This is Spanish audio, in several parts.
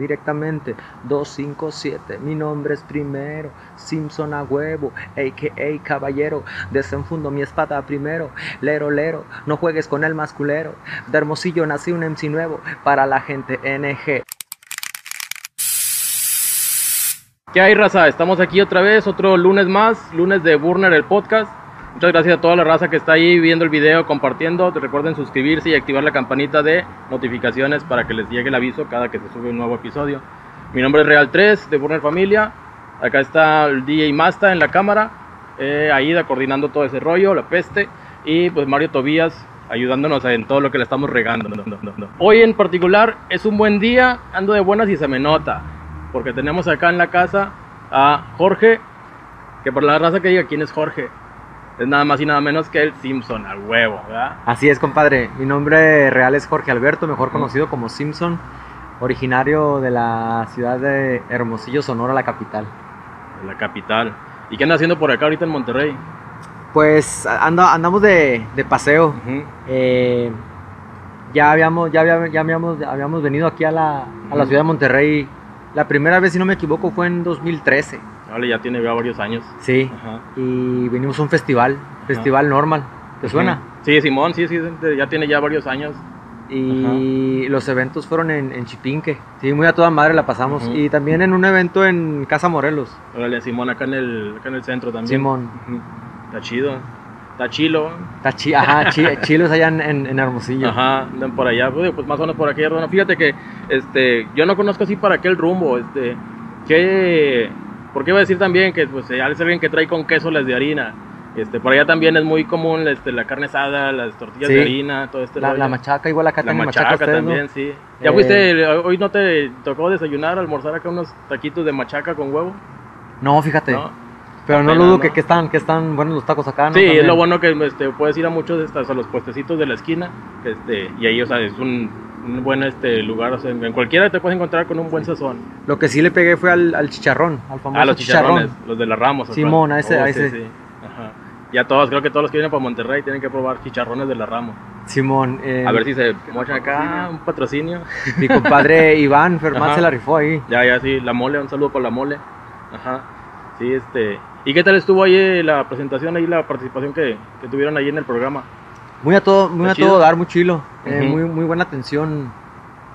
Directamente 257, mi nombre es primero, Simpson a huevo, a.k.a. caballero, desenfundo mi espada primero, lero lero, no juegues con el masculero, de Hermosillo nací un MC nuevo, para la gente NG. ¿Qué hay, raza? Estamos aquí otra vez, otro lunes más, lunes de Burner, el podcast. Muchas gracias a toda la raza que está ahí viendo el video, compartiendo. Recuerden suscribirse y activar la campanita de notificaciones para que les llegue el aviso cada que se sube un nuevo episodio. Mi nombre es Real 3 de Burner Familia. Acá está el DJ Masta en la cámara. Eh, Aida coordinando todo ese rollo, la peste. Y pues Mario Tobías ayudándonos en todo lo que le estamos regando. Hoy en particular es un buen día, ando de buenas y se me nota. Porque tenemos acá en la casa a Jorge, que por la raza que diga quién es Jorge, es nada más y nada menos que el Simpson, al huevo, ¿verdad? Así es, compadre. Mi nombre real es Jorge Alberto, mejor conocido como Simpson, originario de la ciudad de Hermosillo, Sonora, la capital. La capital. ¿Y qué anda haciendo por acá ahorita en Monterrey? Pues anda, andamos de, de paseo. eh, ya habíamos, ya habíamos, ya habíamos, habíamos venido aquí a la, a la ciudad de Monterrey. La primera vez, si no me equivoco, fue en 2013. Vale, ya tiene ya varios años. Sí. Ajá. Y vinimos a un festival, festival normal. ¿Te suena? Sí, Simón, sí, sí, ya tiene ya varios años. Y los eventos fueron en, en Chipinque. Sí, muy a toda madre la pasamos. Y también en un evento en Casa Morelos. Órale, Simón, acá en el, acá en el centro también. Simón. Está chido. Está chilo. Está chi- ajá, chi- chilos allá en, en- en Hermosillo. Ajá, andan por allá, pues, más o menos por aquella zona. Fíjate que este, yo no conozco así para qué el rumbo. Este, ¿qué, ¿Por qué iba a decir también que pues, es alguien que trae con queso las de harina? Este, por allá también es muy común este, la carne asada, las tortillas Sí. de harina, todo este La, la machaca, igual acá La machaca, machaca, ustedes, ¿no? también, sí. ¿Ya Eh, fuiste, hoy no te tocó desayunar, almorzar acá unos taquitos de machaca con huevo? No, fíjate. ¿No? Pero no dudo ¿no? que, que están, que están buenos los tacos acá, ¿no? Sí, es lo bueno que este, puedes ir a muchos de estas, a los puestecitos de la esquina, este, y ahí, o sea, es un, un buen este, lugar, o sea, en cualquiera te puedes encontrar con un buen sazón. Lo que sí le pegué fue al, al chicharrón, al famoso Ah, los chicharrón. chicharrones, los de la Ramos. ¿o Simón, a ese- a sí, ese. sí. Ajá. Ya todos, creo que todos los que vienen para Monterrey tienen que probar chicharrones de la Ramos. Simón, eh, A ver si se mochan acá, un patrocinio. mi compadre Iván Fermán se la rifó ahí. Ya, ya, sí, la mole, un saludo para la mole. Ajá. Sí, este. ¿Y qué tal estuvo ahí la presentación, ahí la participación que, que tuvieron ahí en el programa? Muy a todo, muy a todo dar, muy chilo. Eh, Ujú. muy, muy buena atención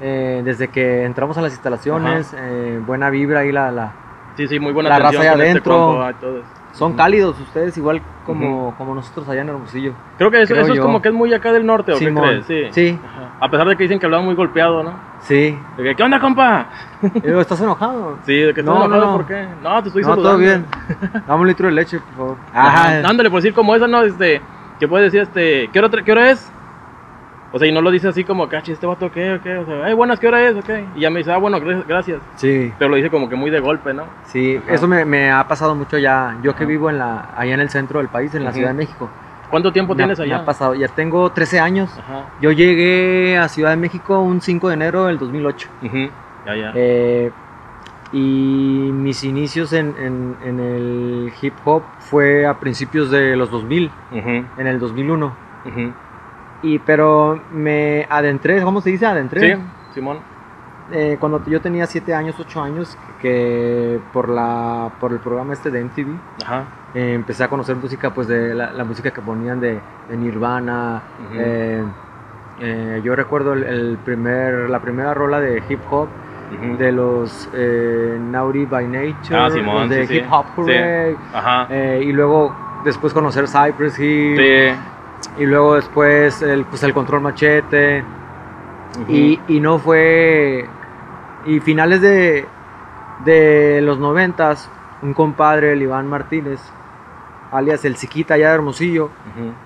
eh, desde que entramos a las instalaciones. eh, buena vibra ahí la, la, Sí, sí, muy buena La atención raza ahí con este adentro. eso. Son Ujú. cálidos ustedes, igual como, como nosotros allá en Hermosillo. Creo que eso, creo eso es como que es muy acá del norte, ¿o Simón. qué crees? Sí. Sí. A pesar de que dicen que hablaba muy golpeado, ¿no? Sí. De que, ¿qué onda, compa? Digo, ¿Estás enojado? Sí, de que estás No, no, enojado, no. ¿por qué? No, te estoy no, saludando. todo bien. Dame un litro de leche, por favor. Ajá. Ándale, por decir como esa, ¿no? Este, que puedes decir, este, ¿qué hora, ¿qué hora es? O sea, y no lo dice así como, cachi, este vato, ¿qué? ¿Qué? O sea, ay, buenas, ¿qué hora es? Ok. Y ya me dice, ah, bueno, gra- gracias. Sí, Pero lo dice como que muy de golpe, ¿no? sí. Ajá. Eso me, me ha pasado mucho ya. Yo que Ajá. vivo en la, allá en el centro del país, en la. Ciudad de México. ¿Cuánto tiempo Me ha- tienes Me allá? ha pasado. Ya tengo 13 años. Ajá. Yo llegué a Ciudad de México un 5 de enero del 2008. Ujú. Ya, ya. Eh, y mis inicios en, en- en el hip hop fue a principios de los 2000, Ujú. en el 2001. Ujú. Y pero me adentré, ¿cómo se dice? Adentré. Sí, Simón. Eh, cuando yo tenía 7 años, 8 años, que por, la, por el programa este de MTV, Ajá. eh, empecé a conocer música, pues de la, la música que ponían de, de Nirvana. Eh, eh, yo recuerdo el, el primer, la primera rola de hip hop De los eh, Naughty by Nature, Ah, Simón, de sí. Hip Hop. Hooray, Ajá. eh, y luego después conocer Cypress Hill, y luego después el, pues el Control Machete, y, y no fue, y finales de, de los noventas, un compadre, el Iván Martínez, alias el Chiquita allá de Hermosillo,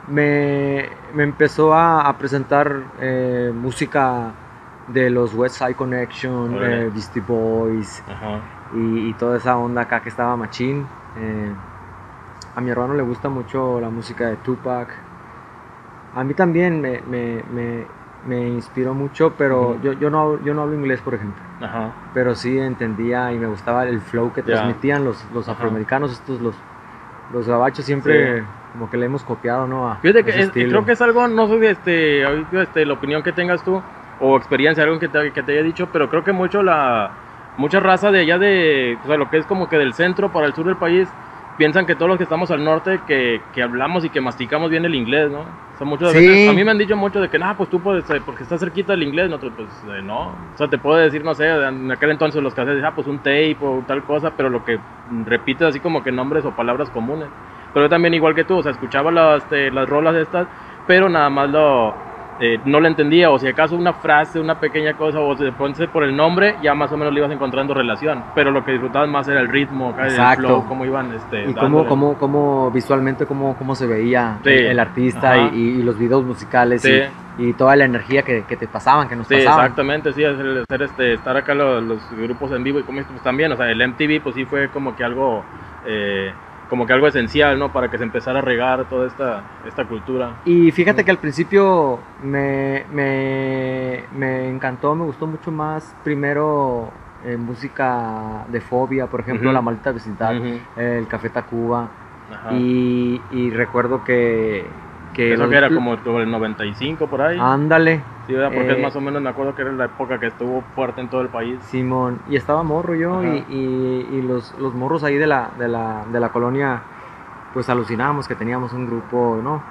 me, me empezó a, a presentar eh, música de los West Side Connection, Órale. eh, Beastie Boys Ajá. y, y toda esa onda acá que estaba machín. Eh, a mi hermano le gusta mucho la música de Tupac. A mí también me, me, me, me inspiró mucho, pero yo, yo, no, hablo- yo no hablo inglés, por ejemplo. Ajá. Pero sí entendía y me gustaba el flow que transmitían los, los Ajá. afroamericanos, estos los, los gabachos siempre Sí. como que le hemos copiado, ¿no? A Fíjate que es- creo que es algo, no sé, este, este, la opinión que tengas tú o experiencia, algo que te, que te haya dicho, pero creo que mucho la, mucha raza de allá de, o sea, lo que es como que del centro para el sur del país, piensan que todos los que estamos al norte, que, que hablamos y que masticamos bien el inglés, ¿no? O sea, muchas Sí. veces, a mí me han dicho mucho de que, no, pues tú puedes, eh, porque estás cerquita del inglés, nosotros, pues, eh, no. O sea, te puedo decir, no sé, en aquel entonces los cassettes, ah, pues un tape o tal cosa, pero lo que repites así como que nombres o palabras comunes. Pero yo también igual que tú, o sea, escuchaba las, este, las rolas estas, pero nada más lo... eh, no lo entendía, o si acaso una frase, una pequeña cosa, o se ponse por el nombre, ya más o menos le ibas encontrando relación. Pero lo que disfrutabas más era el ritmo, el flow, cómo iban este, Y cómo, cómo, cómo visualmente cómo, cómo se veía Sí. el, el artista y, y los videos musicales Sí. y, y toda la energía que, que te pasaban, que nos Sí, pasaban. exactamente, sí, hacer, hacer, este, estar acá los, los grupos en vivo y como pues también, o sea, el MTV pues sí fue como que algo, eh, como que algo esencial, ¿no? Para que se empezara a regar toda esta, esta cultura. Y fíjate que al principio me, me, me encantó, me gustó mucho más primero eh, música de fobia, por ejemplo. La Maldita Vecindad, el Café Tacuba. Y, y recuerdo que... que Eso los- que era como el 95 por ahí. Ándale, sí, ¿verdad? Porque eh, es más o menos, me acuerdo que era la época que estuvo fuerte en todo el país. Simón. Y estaba morro yo y, y- y los, los morros ahí de la, de, la, de la colonia, pues alucinábamos que teníamos un grupo, ¿no?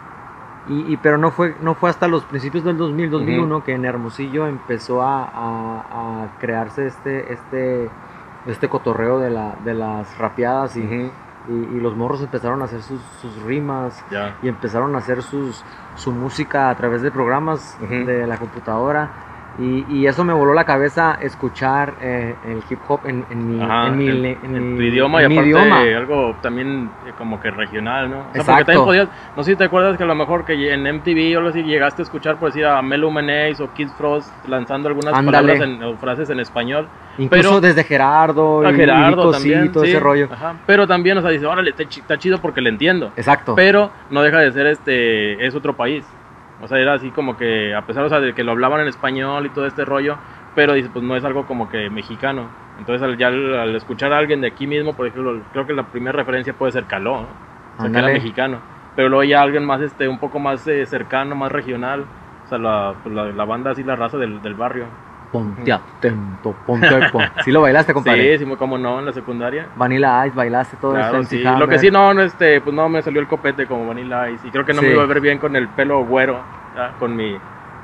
Y, y- pero no fue, no fue hasta los principios del 2000, 2001 que en Hermosillo empezó a, a- a crearse este, este, este cotorreo de, la, de las rapeadas y, y- y los morros empezaron a hacer sus, sus rimas y empezaron a hacer sus, su música a través de programas de la computadora. Y, y eso me voló la cabeza escuchar eh, el hip hop en, en mi, Ajá, en mi, en tu idioma y aparte idioma. algo también eh, como que regional, ¿no? O sea, porque Exacto. también podías, no sé si te acuerdas que a lo mejor que en MTV o algo así llegaste a escuchar por decir a Melo Menace o Kid Frost lanzando algunas Ándale. palabras en, o frases en español. Incluso pero- desde Gerardo, A y Gerardo sí, también, todo sí, ese rollo. ajá. Pero también, o sea, dice, órale, está chido porque le entiendo. Exacto. Pero no deja de ser este, es otro país. O sea, era así como que, a pesar o sea, de que lo hablaban en español y todo este rollo, pero dice, pues no es algo como que mexicano. Entonces, al, ya al, al escuchar a alguien de aquí mismo, por ejemplo, creo que la primera referencia puede ser Caló, ¿no? O sea, que era mexicano. Pero luego ya alguien más, este, un poco más eh, cercano, más regional. O sea, la, pues, la, la banda así, la raza del, del barrio. Ponte atento, ponte atento. ¿Sí lo bailaste, compadre? Sí, sí, como no, en la secundaria. Vanilla Ice, bailaste todo Claro, esto. sí. Lo que sí, no, no, este, pues no me salió el copete como Vanilla Ice. Y creo que no Sí. me iba a ver bien con el pelo güero, ya, con mi,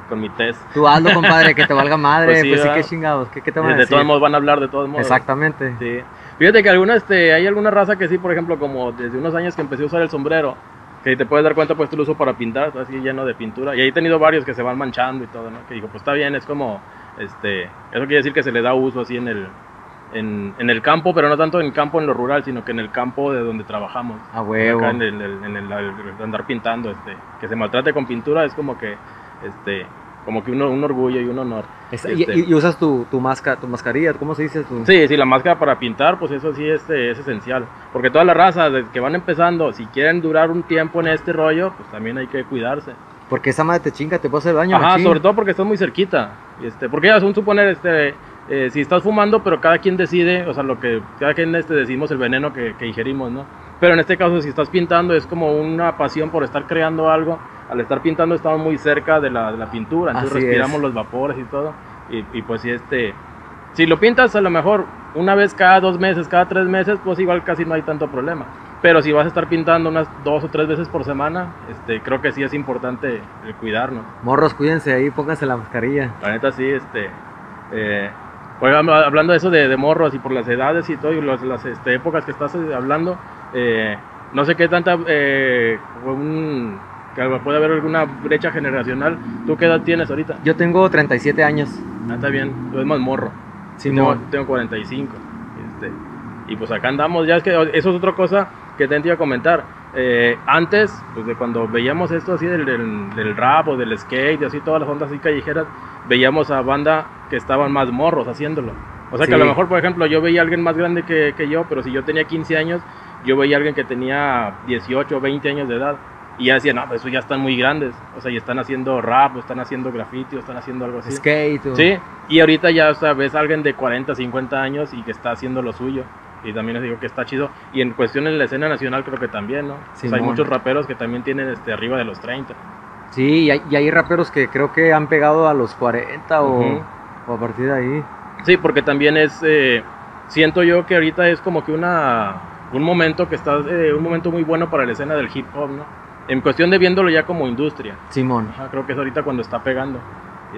con mi test. Tú hazlo, compadre, que te valga madre. Pues Pues sí, sí, ¿verdad? qué chingados. ¿Qué, qué te van De, a de decir? todos modos van a hablar de todos modos. Exactamente. Sí. Fíjate que alguna, este, hay alguna raza que sí, por ejemplo, como desde unos años que empecé a usar el sombrero, que te puedes dar cuenta, pues tú lo uso para pintar, así lleno de pintura. Y ahí he tenido varios que se van manchando y todo, ¿no? Que digo, pues está bien, es como, este, eso quiere decir que se le da uso así en el, en, en el campo, pero no tanto en el campo en lo rural, sino que en el campo de donde trabajamos. A huevo. Acá en el, en el- el andar pintando, este, que se maltrate con pintura es como que, este, como que un, un orgullo y un honor. Este- y- y usas tu, tu, masca, tu mascarilla, ¿cómo se dice? Tu... Sí, sí, la máscara para pintar, pues eso sí este, es esencial. Porque todas las razas que van empezando, si quieren durar un tiempo en este rollo, pues también hay que cuidarse. Porque esa madre te chinga, te puede hacer daño. Ajá, sobre todo porque estás muy cerquita. Este, porque ya son suponer, este, eh, si estás fumando, pero cada quien decide, o sea, lo que cada quien este, decidimos el veneno que, que ingerimos, ¿no? Pero en este caso, si estás pintando, es como una pasión por estar creando algo. Al estar pintando, estamos muy cerca de la, de la pintura, entonces Así respiramos es. los vapores y todo. Y, y pues si este, si lo pintas a lo mejor una vez cada dos meses, cada tres meses, pues igual casi no hay tanto problema. Pero si vas a estar pintando unas dos o tres veces por semana, este, creo que sí es importante el cuidarnos. Morros, cuídense ahí, pónganse la mascarilla. La neta sí, este... Eh, habla- hablando de eso de, de morros y por las edades y todo, y las, las, este, épocas que estás eh, hablando, eh, no sé qué tanta... Eh, un- que puede haber alguna brecha generacional. ¿Tú qué edad tienes ahorita? Yo tengo 37 años. Ah, está bien, tú eres más morro. Sí, Yo tengo, tengo 45. Y pues acá andamos, ya es que eso es otra cosa que te iba a comentar. Eh, antes, pues de cuando veíamos esto así del, del, del rap o del skate y así todas las ondas así callejeras, veíamos a banda que estaban más morros haciéndolo. O sea que a lo mejor, por ejemplo, yo veía a alguien más grande que, que yo, pero si yo tenía 15 años, yo veía a alguien que tenía 18 o 20 años de edad. Y ya decía, no, pues eso ya están muy grandes. O sea, ya están haciendo rap, o están haciendo graffiti, o están haciendo algo así. Skate. o- Sí, y ahorita ya o sea, ves a alguien de 40, 50 años y que está haciendo lo suyo. Y también les digo que está chido. Y en cuestión en la escena nacional creo que también, ¿no? O sea, hay muchos raperos que también tienen este, arriba de los 30. Sí, y hay, y hay raperos que creo que han pegado a los 40 o, Ujú. o a partir de ahí. Sí, porque también es, eh, siento yo que ahorita es como que una un momento que está eh, un momento muy bueno para la escena del hip hop, ¿no? En cuestión de viéndolo ya como industria. Simón. Ajá, creo que es ahorita cuando está pegando.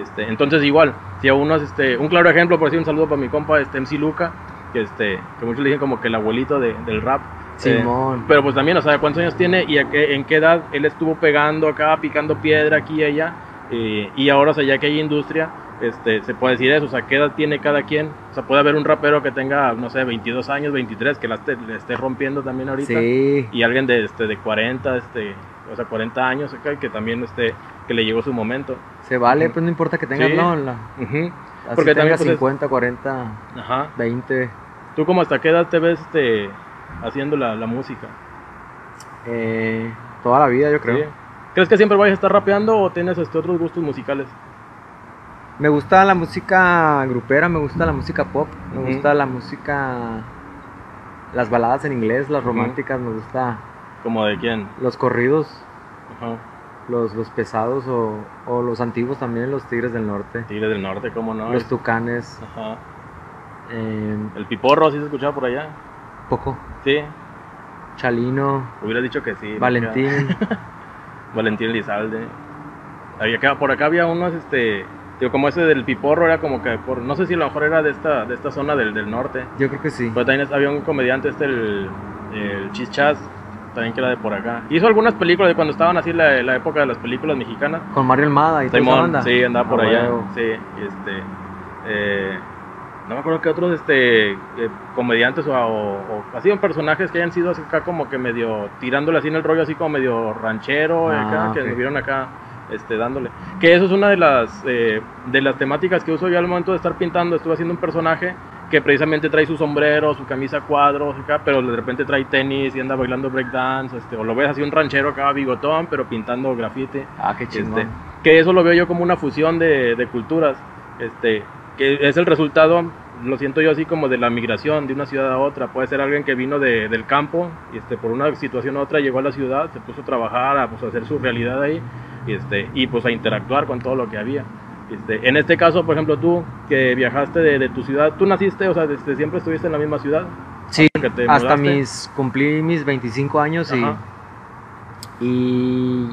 Este, entonces igual, si a uno es este, un claro ejemplo, por decir un saludo para mi compa este MC Luca, que este, que muchos le dicen como que el abuelito de- del rap. Eh, Simón. pero pues también, o sea, ¿cuántos años tiene y a qué, en qué edad él estuvo pegando acá, picando piedra aquí y allá? eh, y ahora, o sea, ya que hay industria, este, se puede decir eso, o sea, ¿qué edad tiene cada quien? O sea, puede haber un rapero que tenga, no sé, 22 años, 23, que la esté, le esté rompiendo también ahorita. Sí. Y alguien de, este, de 40, este, o sea, 40 años acá, que también, este, que le llegó su momento. Se vale, Ujú. pues no importa que tengas, Sí. no, la, así Porque también, tengas pues, es- 50, 40, Ajá. 20. ¿Tú como hasta qué edad te ves este, haciendo la, la música? eh, toda la vida, yo creo. ¿Sí? ¿Crees que siempre vayas a estar rapeando o tienes este, otros gustos musicales? Me gusta la música grupera, me gusta la música pop, me gusta la música, las baladas en inglés, las románticas, me gusta ¿Como de quién? los corridos, Ajá. los, los pesados o, o los antiguos también, los Tigres del Norte, Tigres del Norte, ¿cómo no? los Tucanes, Ajá. eh, El piporro, ¿sí se escuchaba por allá? Poco, Sí. Chalino, Hubiera dicho que sí. Valentín, Valentín Elizalde. Había acá- por acá había unos, este, digo, como ese del Piporro, era como que, por, no sé si a lo mejor era de esta, de esta zona del, del norte. yo creo que sí. Pero también había un comediante, este, el, el Chichas, también que era de por acá. Hizo algunas películas de cuando estaban así la, la época de las películas mexicanas. Con Mario Almada y Simón, banda. sí, andaba por Ah, allá. huevo. Sí, este. eh, no me acuerdo que otros este, eh, comediantes o, o, o así en personajes que hayan sido así acá como que medio tirándole así en el rollo, así como medio ranchero, Ah, acá, que ok. estuvieron acá este, dándole. Que eso es una de las, eh, de las temáticas que uso yo al momento de estar pintando. Estuve haciendo un personaje que precisamente trae su sombrero, su camisa cuadros, acá, pero de repente trae tenis y anda bailando breakdance, este, o lo ves así un ranchero acá, bigotón, pero pintando grafite. Ah, qué chingón. Este, que eso lo veo yo como una fusión de, de culturas, este, que es el resultado, lo siento yo así como de la migración de una ciudad a otra. Puede ser alguien que vino de- del campo y este, por una situación u otra llegó a la ciudad, se puso a trabajar, a pues, a hacer su realidad ahí y, este, y pues a interactuar con todo lo que había. Este, en este caso, por ejemplo, tú que viajaste de, de tu ciudad, tú naciste, o sea, desde siempre estuviste en la misma ciudad. Sí, que te hasta mis, cumplí mis 25 años y, y,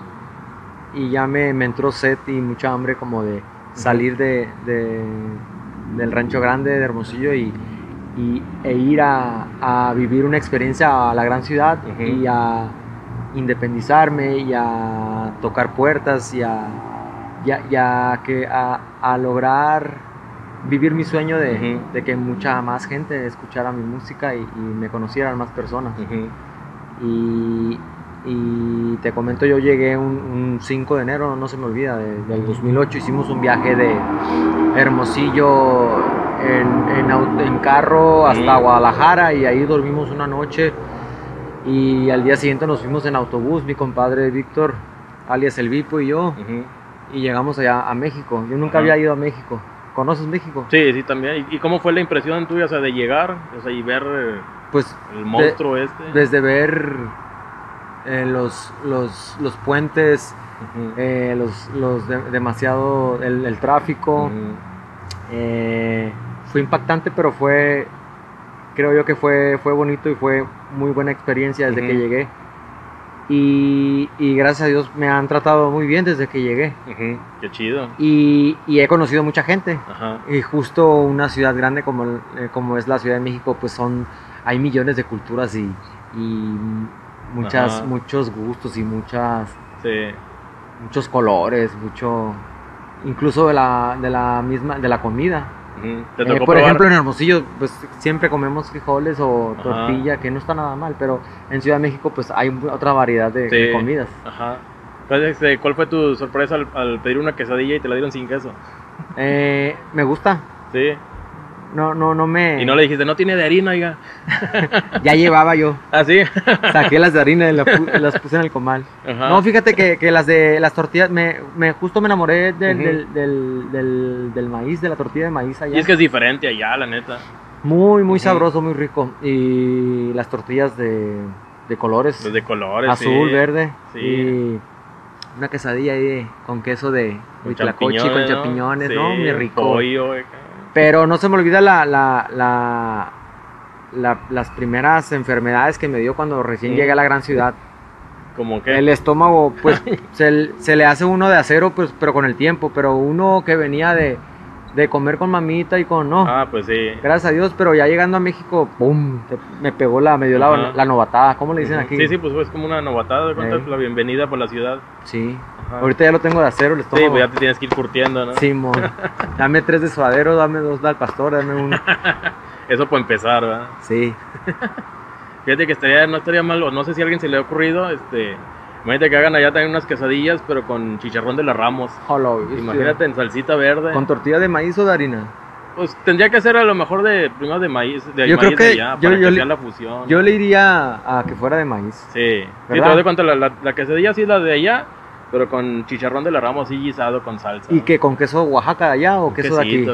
y ya me, me entró sed y mucha hambre como de salir de, de- del rancho grande de Hermosillo y, y- e ir a, a vivir una experiencia a la gran ciudad y a independizarme y a tocar puertas y a, y a- y a que, a, a lograr vivir mi sueño de, de que mucha más gente escuchara mi música y, y me conocieran más personas. Y, y te comento, yo llegué un, un 5 de enero, no se me olvida, de- del 2008, hicimos un viaje de Hermosillo en, en, carro hasta. Guadalajara y ahí dormimos una noche y al día siguiente nos fuimos en autobús, mi compadre Víctor, alias El Vipo y yo. Y llegamos allá a México. Yo nunca Ajá. había ido a México. ¿Conoces México? Sí, sí, también. ¿Y, y cómo fue la impresión tuya, o sea, de llegar, o sea, y ver eh, Pues el monstruo este? desde ver eh, los, los, los puentes, eh, los, los de- demasiado, el, el tráfico, fue impactante, pero fue, creo yo que fue, fue bonito y fue muy buena experiencia desde que llegué. Y, y gracias a Dios me han tratado muy bien desde que llegué. Qué chido. Y, y he conocido mucha gente. Ajá. Y justo una ciudad grande como, eh, como es la Ciudad de México, pues son, hay millones de culturas y, y muchas, Ajá. muchos gustos y muchas, Sí. muchos colores, mucho, incluso de la, de la misma, de la comida. Ujú. ¿Te Eh, por probar? ejemplo, en Hermosillo, pues siempre comemos frijoles o Ajá. tortilla, que no está nada mal, pero en Ciudad de México, pues hay otra variedad de, Sí. de comidas. Ajá. Entonces, este, ¿cuál fue tu sorpresa al, al pedir una quesadilla y te la dieron sin queso? Eh, me gusta. Sí. No, no, no me. Y no le dijiste, no tiene de harina, oiga. Ya llevaba yo. Ah, sí. Saqué las de harina y la pu- las puse en el comal. Ajá. No, fíjate que, que las de las tortillas, me, me justo me enamoré del, del, del, del- del maíz, de la tortilla de maíz allá. Y es que es diferente allá, la neta. Muy, muy sabroso, muy rico. Y las tortillas de, de colores, Los de colores. azul, sí. verde. Sí. Y una quesadilla ahí de- con queso de Con con champiñones, champiñones, Sí, ¿no? Muy rico. Pollo, acá. Pero no se me olvida la, la, la, la- las primeras enfermedades que me dio cuando recién llegué a la gran ciudad. Como que. El estómago, pues, se, se le hace uno de acero, pues, pero con el tiempo. Pero uno que venía de, de comer con mamita y con, no, Ah, pues sí. gracias a Dios, pero ya llegando a México, ¡pum! te- me pegó la, me dio la, la novatada, ¿cómo le dicen aquí? Sí, sí, pues es como una novatada, de cuenta, Eh. la bienvenida por la ciudad. Sí. Ajá. Ahorita ya lo tengo de acero el Sí, estómago. pues ya te tienes que ir curtiendo, ¿no? Simón. dame tres de suadero, dame dos del pastor, dame uno. Eso por empezar, ¿verdad? Sí. Fíjate que estaría, no estaría mal, o no sé si a alguien se le ha ocurrido, este, imagínate que hagan allá también unas quesadillas, pero con chicharrón de la Ramos. Hola. Imagínate en salsita verde. ¿Con tortilla de maíz o de harina? Pues tendría que ser a lo mejor de, primero de maíz, de Yo maíz creo que de allá, yo- para yo que le- la fusión. Yo le iría a que fuera de maíz. Sí, sí te das cuenta, la, la, la quesadilla sí es la de allá, pero con chicharrón de la Ramos así guisado con salsa. ¿Y que con queso Oaxaca de allá o queso de aquí?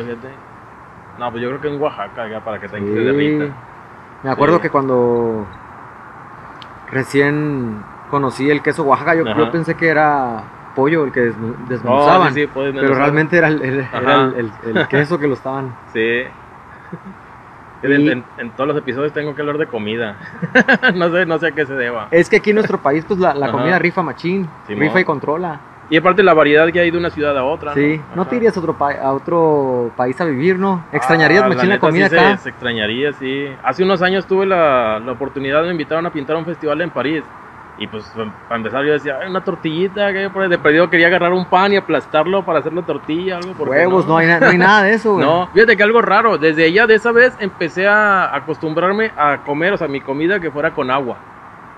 No, pues yo creo que en Oaxaca, ya, para que te, Sí. te derrita. Me acuerdo Sí. que cuando recién conocí el queso Oaxaca, yo, yo pensé que era pollo el que Oh, desmenuzaban. sí, sí, puedes pero realmente era, el, el- era el- queso que lo estaban. Sí. Y- En, todos los episodios tengo que hablar de comida. no sé, no sé a qué se deba. Es que aquí en nuestro país, pues la, la comida rifa machín, rifa y controla. Y aparte la variedad que hay de una ciudad a otra. Sí, ¿no Ajá. te irías a otro, pa- a otro país a vivir, no? ¿Extrañarías Ah, machín la, neta, comida sí acá? Se, se extrañaría, sí. Hace unos años tuve la, la oportunidad me invitaron a pintar un festival en París. Y pues para empezar yo decía, "Ay, una tortillita, que por ahí de perdido quería agarrar un pan y aplastarlo para hacerlo tortilla, algo. ¿por Huevos, no, hay, na- no hay nada de eso, güey. No, fíjate que algo raro, desde ella de esa vez empecé a acostumbrarme a comer, o sea, mi comida que fuera con agua.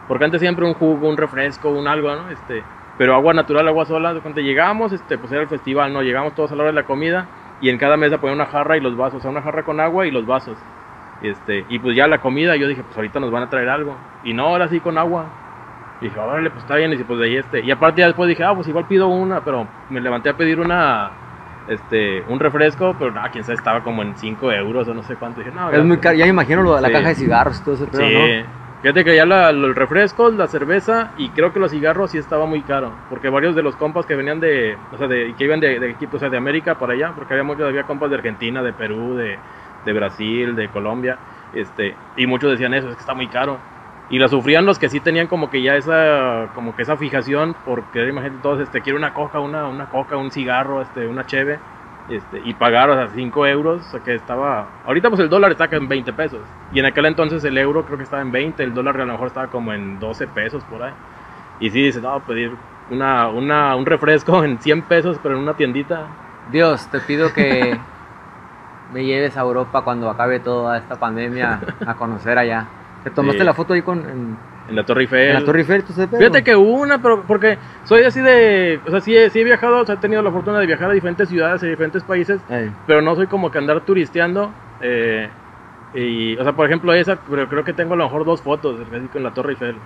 Porque antes siempre un jugo, un refresco, un algo, ¿no? Este, pero agua natural, agua sola, cuando llegamos, este, pues era el festival, ¿no? Llegamos todos a la hora de la comida y en cada mesa ponía una jarra y los vasos, o sea, una jarra con agua y los vasos. Este, y pues ya la comida, yo dije, pues ahorita nos van a traer algo. Y no, ahora sí con agua. Y dije, órale, pues está bien, y pues de ahí este. Y aparte ya después dije, ah, pues igual pido una, pero me levanté a pedir una, este, un refresco, pero nada, quién sabe, estaba como en 5 euros o no sé cuánto. Dije, no, Es muy caro, ya me imagino lo de la Sí. caja de cigarros y todo ese pedo, Sí. ¿no? Fíjate que ya la, los refrescos, la cerveza y creo que los cigarros sí estaba muy caro. Porque varios de los compas que venían de, o sea, de, que iban de, de o sea, de América para allá, porque había muchos, había compas de Argentina, de Perú, de, de Brasil, de Colombia, este, y muchos decían eso, es que está muy caro. Y la sufrían los que sí tenían como que ya esa, como que esa fijación, porque imagínate todos, este, quiero una coca, una, una coca, un cigarro, este, una cheve, este, y pagar, o sea, 5 euros, o sea, que estaba, ahorita pues el dólar está en 20 pesos, y en aquel entonces el euro creo que estaba en 20, el dólar a lo mejor estaba como en 12 pesos por ahí, y sí, dices, no, pedir una, una, un refresco en 100 pesos, pero en una tiendita, Dios, te pido que me lleves a Europa cuando acabe toda esta pandemia a conocer allá. ¿Te tomaste Sí. la foto ahí con, en, en la Torre Eiffel. en la Torre Eiffel? ¿tú sabes, Fíjate que una, pero porque soy así de, o sea, sí, sí he viajado, o sea, he tenido la fortuna de viajar a diferentes ciudades, a diferentes países, pero no soy como que andar turisteando. eh, y, o sea, por ejemplo, esa, pero creo que tengo a lo mejor dos fotos, así con la Torre Eiffel.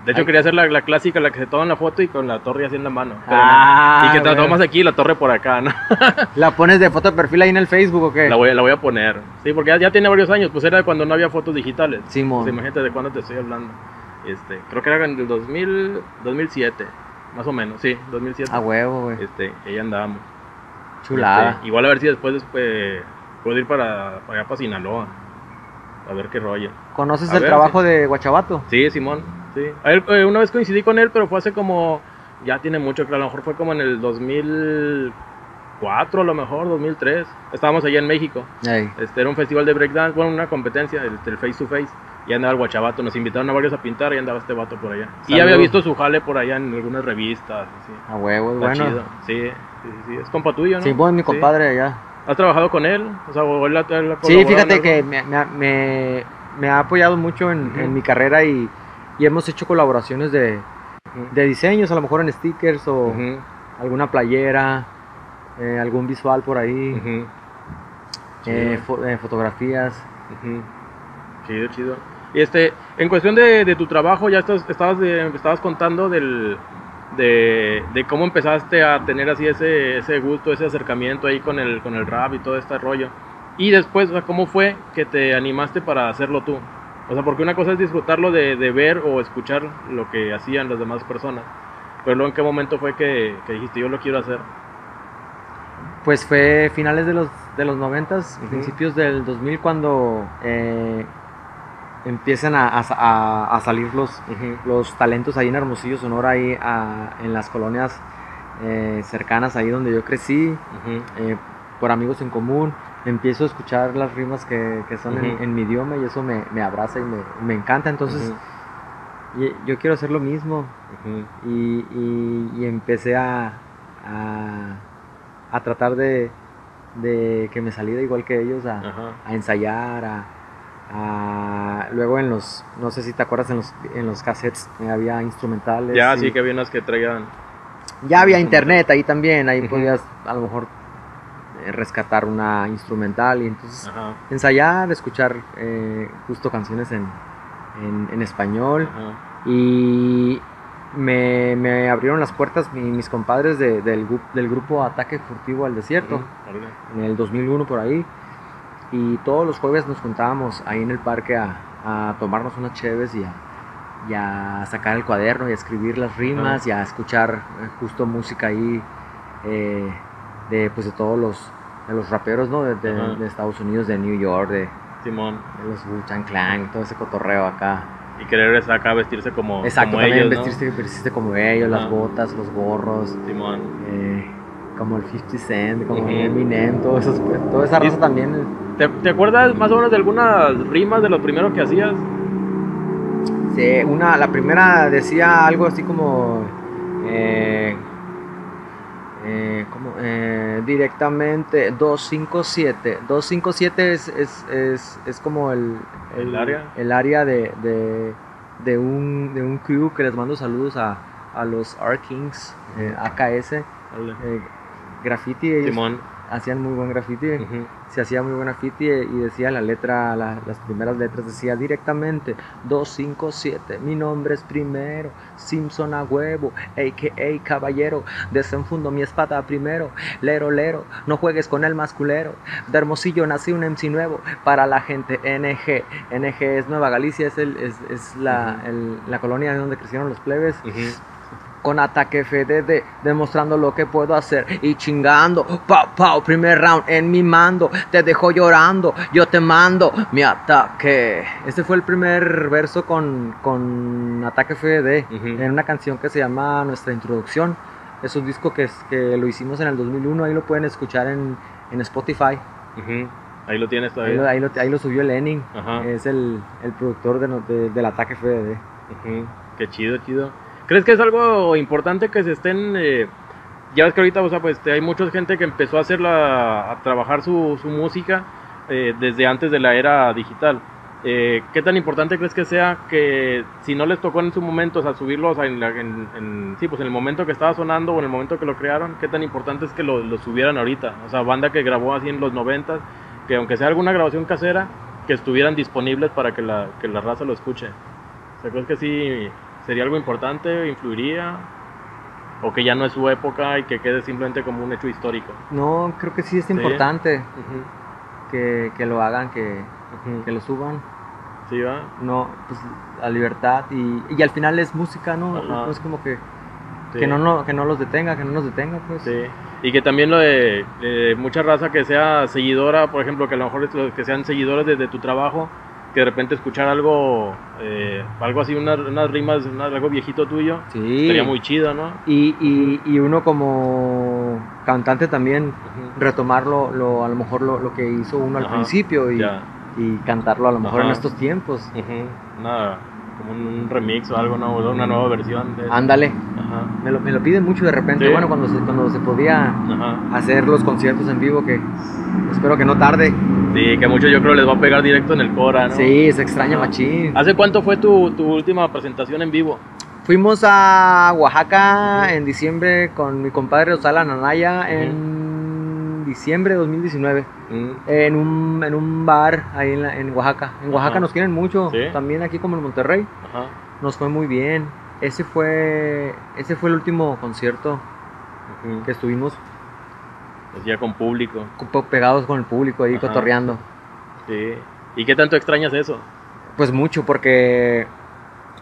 Este, De hecho, Ay. quería hacer la, la clásica, la que se toma en la foto y con la torre así en la mano. Ah, no. y que te la tomas aquí y la torre por acá, ¿no? ¿La pones de foto de perfil ahí en el Facebook o qué? La voy, la voy a poner. Sí, porque ya, ya tiene varios años, pues era de cuando no había fotos digitales. Simón. Pues imagínate de cuándo te estoy hablando. Este, creo que era en el 2000, 2007, más o menos, sí, 2007. A huevo, güey. Este, ahí andábamos. Chulada. Este, igual a ver si después, después puedo ir para, para allá para Sinaloa. A ver qué rollo. ¿Conoces a el ver, trabajo de Guachabato? Sí, Simón, sí. A él, eh, una vez coincidí con él, pero fue hace como, ya tiene mucho, creo, a lo mejor fue como en el 2004, a lo mejor, 2003. Estábamos allá en México. Este, era un festival de breakdance, bueno, una competencia, el, el face to face. Y andaba el guachabato, nos invitaron a varios a pintar y andaba este vato por allá. Y ya había visto su jale por allá en algunas revistas. Así. A huevo, Está bueno. chido. Sí, sí, sí, sí, es compa tuyo, ¿no? Sí, bueno, mi Sí. compadre allá. ¿Has trabajado con él? O sea, él él Sí, fíjate que me, me- me- me ha apoyado mucho en, en mi carrera y, y hemos hecho colaboraciones de, de diseños, a lo mejor en stickers o alguna playera, eh, algún visual por ahí, eh, fo- eh, fotografías. Ujú. Chido, chido. Y este, en cuestión de, de tu trabajo, ya estás, estabas, de- estabas contando del, de, de cómo empezaste a tener así ese, ese gusto, ese acercamiento ahí con el, con el rap y todo este rollo. Y después, o sea, ¿cómo fue que te animaste para hacerlo tú? O sea, porque una cosa es disfrutarlo de, de ver o escuchar lo que hacían las demás personas. Pero luego, ¿en qué momento fue que, que dijiste, yo lo quiero hacer? Pues fue finales de los, de los 90, Ujú. principios del 2000 cuando eh, empiezan a, a- a- salir los, los talentos ahí en Hermosillo, Sonora, ahí a- en las colonias eh, cercanas ahí donde yo crecí, eh, por amigos en común, empiezo a escuchar las rimas que, que son en- mi idioma y eso me, me abraza y me, me encanta. Entonces, y- yo quiero hacer lo mismo y, y- y empecé a, a, a tratar de, de que me saliera igual que ellos, a, a ensayar, a, a- luego en los, no sé si te acuerdas, en los, en los cassettes eh, había instrumentales. Ya, y- sí, que había unas que traían. Ya había internet ahí también, ahí podías a lo mejor rescatar una instrumental y entonces Ajá. ensayar, escuchar eh, justo canciones en, en, en español Ajá. y me, me abrieron las puertas mi- mis compadres de- del, del grupo Ataque Furtivo al Desierto en el 2001 por ahí y todos los jueves nos juntábamos ahí en el parque a, a tomarnos unas cheves y a, y a sacar el cuaderno y a escribir las rimas Ajá. y a escuchar eh, justo música ahí eh, de pues de todos los de los raperos ¿no? de, de- Ajá. de Estados Unidos de New York de, Simón. de los Wu-Tang Clan todo ese cotorreo acá Y querer acá vestirse como, exacto como también ellos, ¿no? vestirse, vestirse como ellos Ajá. las botas los gorros Simón. eh, como el 50 Cent como Ujú. Eminem todo eso, toda esa raza también ¿Te, te acuerdas más o menos de algunas rimas de lo primero que hacías? Sí, una, la primera decía algo así como, eh, eh, como eh, directamente 257. 257 es, es, es, es como el, ¿El área? el área de, de, de un, de un crew que les mando saludos a, a los R-Kings, eh, AKS, eh, graffiti. Ellos Simón. Hacían muy buen graffiti se hacía muy buena graffiti y decía la letra, la- las primeras letras decía directamente 257, mi nombre es primero, Simpson a huevo, a.k.a. caballero, desenfundo mi espada primero, lero lero, no juegues con el masculero, de Hermosillo nací un MC nuevo, para la gente NG, NG es Nueva Galicia, es, el, es, es la, Ujú. el- la colonia donde crecieron los plebes. Con ataque FDD, demostrando lo que puedo hacer y chingando. Pau, pau, primer round en mi mando, te dejo llorando, yo te mando mi ataque. Este fue el primer verso con, con ataque FDD, en una canción que se llama Nuestra Introducción. Es un disco que, es- que lo hicimos en el 2001, ahí lo pueden escuchar en, en Spotify. Ujú. Ahí lo tienes Ahí todavía. lo, ahí lo- ahí lo subió Lenin, Ajá. es el, el productor de de- del ataque FDD. Qué chido, chido. ¿Crees que es algo importante que se estén... eh, ya ves que ahorita, o sea, pues hay mucha gente que empezó a hacerla, a trabajar su, su música eh, desde antes de la era digital. Eh, ¿Qué tan importante crees que sea que si no les tocó en su momento, o sea, subirlo o sea, en, en- en- sí, pues en el momento que estaba sonando o en el momento que lo crearon, qué tan importante es que lo, lo subieran ahorita? O sea, banda que grabó así en los 90, que aunque sea alguna grabación casera, que estuvieran disponibles para que la, que la raza lo escuche. O sea, ¿crees que sí sería algo importante, influiría? ¿O que ya no es su época y que quede simplemente como un hecho histórico? No, creo que sí es Sí. importante que, que lo hagan, que, que lo suban. Sí, va. No, pues la libertad y, y al final es música, ¿no? Ajá. No es como que, Sí. que, no, no, que no los detenga, que no nos detenga, pues. Sí. Y que también lo de, de mucha raza que sea seguidora, por ejemplo, que a lo mejor los que sean seguidores de, de tu trabajo, que de repente escuchar algo, eh, algo así, unas, unas rimas, una- algo viejito tuyo, Sí. sería muy chido, ¿no? Y, y, y uno como cantante también Ujú. retomar lo, lo- a lo mejor lo, lo que hizo uno al principio y, y cantarlo a lo mejor en estos tiempos. Nada, como un, remix o algo, ¿no? Una nueva versión de. Ándale, me lo, me lo piden mucho de repente, Sí. bueno, cuando se, cuando se podía Ajá. hacer los conciertos en vivo, que espero que no tarde. Sí, que mucho yo creo les va a pegar directo en el Cora, ¿no? Sí, se extraña Ajá. machín. ¿Hace cuánto fue tu, tu última presentación en vivo? Fuimos a Oaxaca en diciembre con mi compadre Osala Nanaya en diciembre de 2019 en un, en un bar ahí en, la- en Oaxaca. En Oaxaca Ajá. nos quieren mucho, ¿Sí? también aquí como en Monterrey. Ajá. Nos fue muy bien. Ese fue, ese fue el último concierto que estuvimos Pues ya con público. co- pegados con el público ahí Ajá. cotorreando. Sí. ¿Y qué tanto extrañas eso? Pues mucho, porque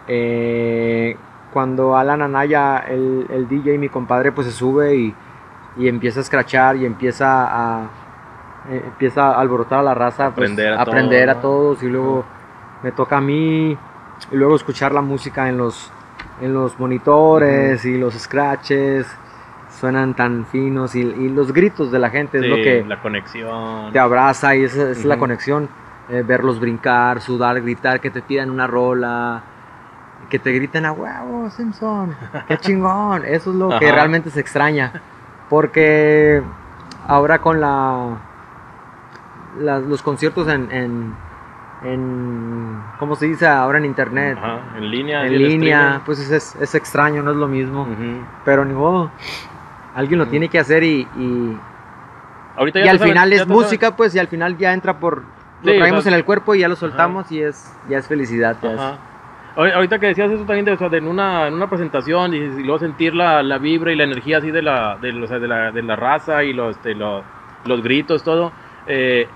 eh, cuando Alan Anaya, el, el DJ, mi compadre, pues se sube y, y empieza a escrachar y empieza a eh, empieza a alborotar a la raza, pues, Aprender a aprender todos, a todos y luego me toca a mí y luego escuchar la música en los, en los monitores y los scratches suenan tan finos y, y los gritos de la gente es lo que la conexión. te abraza y esa es la conexión. eh, verlos brincar, sudar, gritar, que te pidan una rola, que te griten a huevo, Simpson, qué chingón. Eso es lo que realmente se extraña. Porque ahora con la, los conciertos en, en, en- ¿cómo se dice? Ahora en internet, Ajá, en línea. en línea, pues es, es- extraño, no es lo mismo. Pero ni modo, alguien lo tiene que hacer y, y, Ahorita y al sabes- final ya es sabes- música, pues, y al final ya entra por... Lo Sí, o traemos sea, en el cuerpo y ya lo soltamos y es ya es felicidad. ya Ajá. Ahorita que decías eso también de, o sea, de en, una, en una presentación y, y luego sentir la, la vibra y la energía así de la, de, o sea, de la, de la raza y los, este, los, los gritos, todo. eh,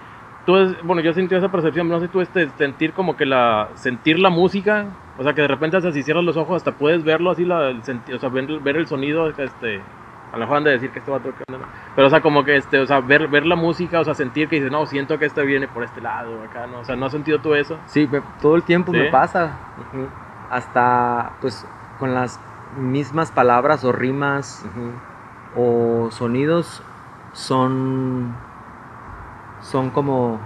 tú, bueno, yo he sentido esa percepción, no sé tú, este, sentir como que la, sentir la música, o sea, que de repente hasta si cierras los ojos hasta puedes verlo así, la, el o sea, ver, ver el sonido, este, a lo mejor han de decir que esto va tocando, ¿no? pero o sea, como que, este, o sea, ver, ver la música, o sea, sentir que dices, no, siento que este viene por este lado, acá, ¿no? O sea, ¿no has sentido tú eso? Sí, me- todo el tiempo Sí. me pasa. Hasta, pues, con las mismas palabras o rimas o sonidos son... Son como...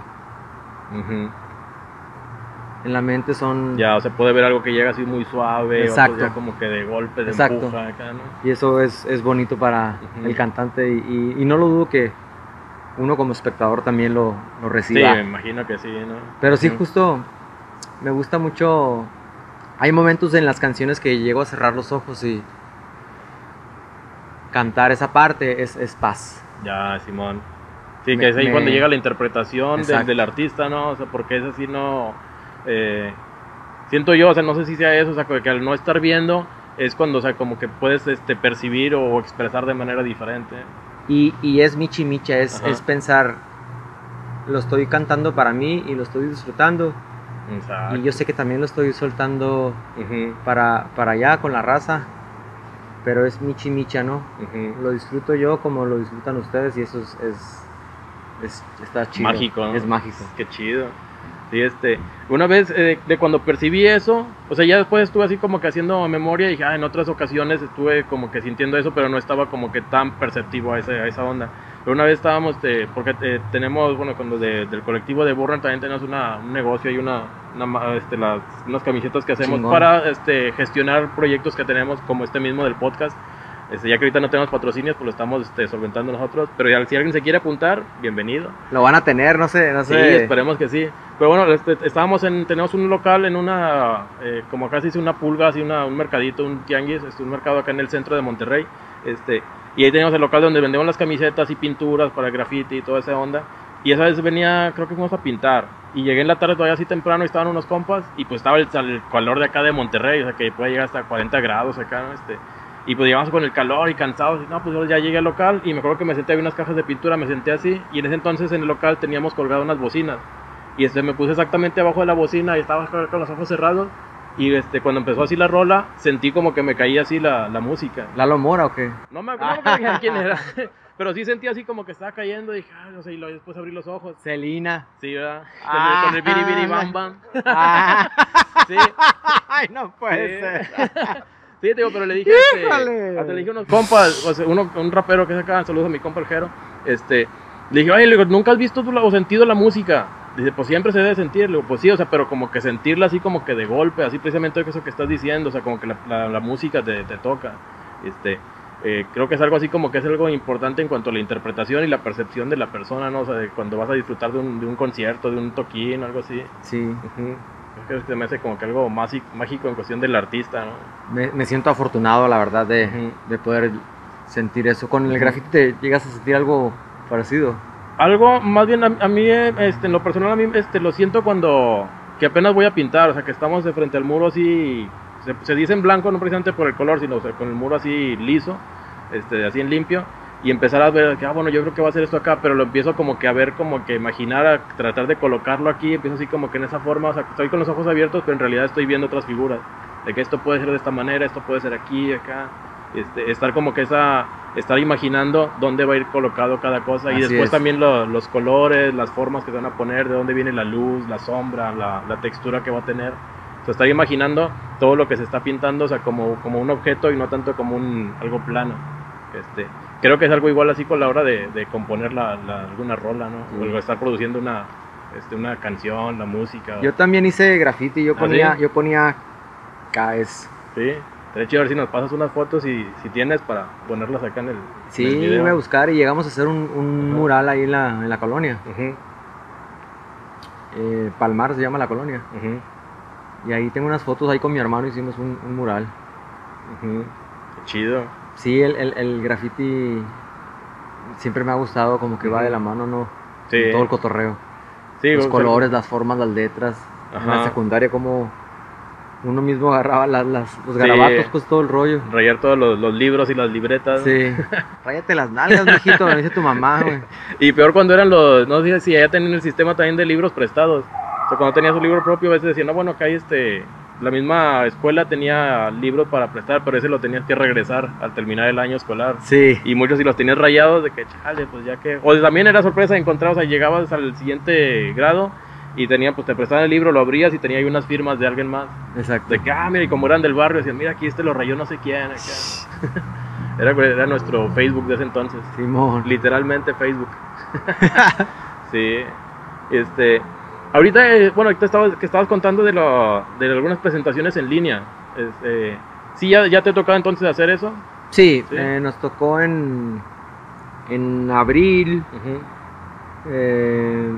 En la mente son... Ya, o sea, puede ver algo que llega así muy suave, Exacto. ya como que de golpe, de Exacto. empuja acá, ¿no? Y eso es, es bonito para Ujú. el cantante y, y- y no lo dudo que uno como espectador también lo, lo Sí, reciba. me imagino que sí, ¿no? Pero sí, justo me gusta mucho. Hay momentos en las canciones que llego a cerrar los ojos y cantar esa parte es, es paz. Ya, Simón. Sí, Me- que es ahí me- cuando llega la interpretación del, del artista, ¿no? O sea, porque es así, no... eh, siento yo, o sea, no sé si sea eso, o sea, que al no estar viendo es cuando, o sea, como que puedes este, percibir o expresar de manera diferente. Y, y es michi micha, es, Ajá. es pensar, lo estoy cantando para mí y lo estoy disfrutando. Exacto. Y yo sé que también lo estoy soltando Ujú, para, para allá con la raza. Pero es michi micha, ¿no? ujú. Lo disfruto yo como lo disfrutan ustedes y eso es, es, es- está chido. Mágico, ¿no? Es mágico. Qué chido. Sí, este, una vez eh, de cuando percibí eso, o sea, ya después estuve así como que haciendo memoria y dije, ah, en otras ocasiones estuve como que sintiendo eso, pero no estaba como que tan perceptivo a, ese- a esa onda. Pero una vez estábamos, eh, porque eh, tenemos, bueno, cuando de- del colectivo de Burren también tenemos una, un negocio y una, una este, las, unas camisetas que hacemos Chingón. para este, gestionar proyectos que tenemos, como este mismo del podcast. Este, ya que ahorita no tenemos patrocinios, pues lo estamos este, solventando nosotros. Pero ya, si alguien se quiere apuntar, bienvenido. Lo van a tener, no sé, no Sí, sé. esperemos que sí. Pero bueno, este, estábamos en, tenemos un local en una, eh, como acá se dice, una pulga, así una, un mercadito, un tianguis, este, un mercado acá en el centro de Monterrey. Este, y ahí teníamos el local donde vendemos las camisetas y pinturas para graffiti y toda esa onda. Y esa vez venía, creo que fuimos a pintar. Y llegué en la tarde todavía así temprano y estaban unos compas. Y pues estaba el, el calor de acá de Monterrey, o sea que puede llegar hasta 40 grados acá, ¿no? Este, y pues llegamos con el calor y cansados. Y no, pues yo ya llegué al local y me acuerdo que me senté, había unas cajas de pintura, me senté así. Y en ese entonces en el local teníamos colgado unas bocinas. Y este, me puse exactamente abajo de la bocina y estaba con con los ojos cerrados. Y este, cuando empezó así la rola, sentí como que me caía así la, la música. ¿Lalo Mora o qué? No me acuerdo quién era, pero sí sentí así como que estaba cayendo y dije, "Ay, no sé, y después abrí los ojos. Celina. Sí, ¿verdad? Con, Ah. el, con el biri biri bam bam. Ah. Sí, Ay, no puede Sí. ser. Sí, te digo, pero le dije, este, hasta le dije a unos compas, o sea, uno, un rapero que es acá, saludos a mi compa el Jero, este, le dije, oye, le digo, ¿nunca has visto o sentido la música? Dice, pues siempre se debe sentir, le digo, pues sí, o sea, pero como que sentirla así como que de golpe, así precisamente eso que estás diciendo, o sea, como que la, la- la música te, te toca, este, eh, creo que es algo así como que es algo importante en cuanto a la interpretación y la percepción de la persona, ¿no? O sea, de cuando vas a disfrutar de un, de un concierto, de un toquín, algo así. Sí, Ujú. Creo que se me hace como que algo mágico, mágico en cuestión del artista, ¿no? me, me siento afortunado, la verdad, de, de poder sentir eso. ¿Con el graffiti te llegas a sentir algo parecido? Algo, más bien a, a mí, eh, este, en lo personal, a mí este, lo siento cuando que apenas voy a pintar, o sea, que estamos de frente al muro así, se, se dice en blanco, no precisamente por el color, sino o sea, con el muro así liso, este, así en limpio, y empezar a ver que, ah, bueno, yo creo que va a ser esto acá, pero lo empiezo como que a ver, como que imaginar, a tratar de colocarlo aquí, empiezo así como que en esa forma, o sea, estoy con los ojos abiertos, pero en realidad estoy viendo otras figuras, de que esto puede ser de esta manera, esto puede ser aquí, acá, este, estar como que esa, estar imaginando dónde va a ir colocado cada cosa y Así después es. también lo- los colores, las formas que se van a poner, de dónde viene la luz, la sombra, la, la textura que va a tener. O sea, estar imaginando todo lo que se está pintando, o sea, como, como un objeto y no tanto como un, algo plano. Este, creo que es algo igual así con la hora de, de componer la, la- alguna rola, ¿no? Sí. O estar produciendo una, este, una canción, la música. Yo también hice graffiti, yo ¿Ah, ponía, sí? yo ponía KS. Sí, estaría chido a ver si nos pasas unas fotos y si tienes para ponerlas acá en el, en el Sí, video. voy a buscar y llegamos a hacer un, un mural ahí en la, en la colonia. Eh, Palmar se llama la colonia. Y ahí tengo unas fotos, ahí con mi hermano hicimos un, un mural. Qué chido. Sí, el, el, el graffiti siempre me ha gustado, como que va de la mano, ¿no? Sí, Todo el cotorreo. sí, los sea, colores, las formas, las letras. En la secundaria como uno mismo agarraba las, las- los Sí. garabatos, pues todo el rollo. Rayar todos los, los libros y las libretas. Sí. Ráyate las nalgas, mijito, me dice tu mamá, güey. Y peor cuando eran los, no sé si allá tenían el sistema también de libros prestados. O sea, cuando tenías un libro propio, a veces decían, no, bueno, acá hay este, la misma escuela tenía libros para prestar, pero ese lo tenías que regresar al terminar el año escolar. Sí. Y muchos si los tenías rayados, de que, chale, pues ya que... O también era sorpresa encontrar, o sea, llegabas al siguiente grado y tenían, pues te prestaban el libro, lo abrías y tenía ahí unas firmas de alguien más. Exacto. De que, ah, mira, y como eran del barrio, decían, mira, aquí este lo rayó no sé quién. acá". era, era nuestro Facebook de ese entonces. Simón. Literalmente Facebook. sí. Este. Ahorita, eh, bueno, ahorita estabas, que estabas contando de, lo, de algunas presentaciones en línea. Este, ¿Sí ya, ya te tocaba entonces hacer eso? Sí, Sí. eh, nos tocó en, en abril eh,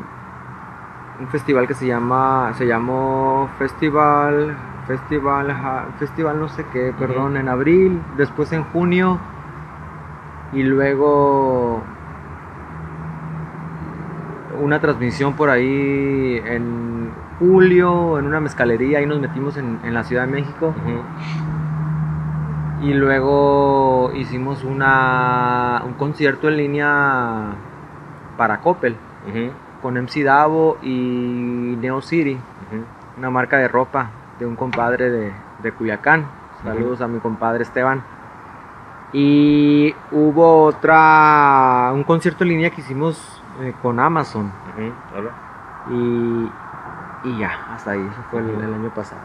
un festival que se llama, se llamó Festival, Festival, Festival no sé qué, perdón, en abril, después en junio y luego una transmisión por ahí en julio en una mezcalería, ahí nos metimos en, en la Ciudad de México. Y luego hicimos una, un concierto en línea para Coppel con MC Davo y Neo City, una marca de ropa de un compadre de, de Culiacán. Saludos a mi compadre Esteban. Y hubo otra, un concierto en línea que hicimos eh, con Amazon. Hola. Y, y ya, hasta ahí, eso fue el, el año pasado.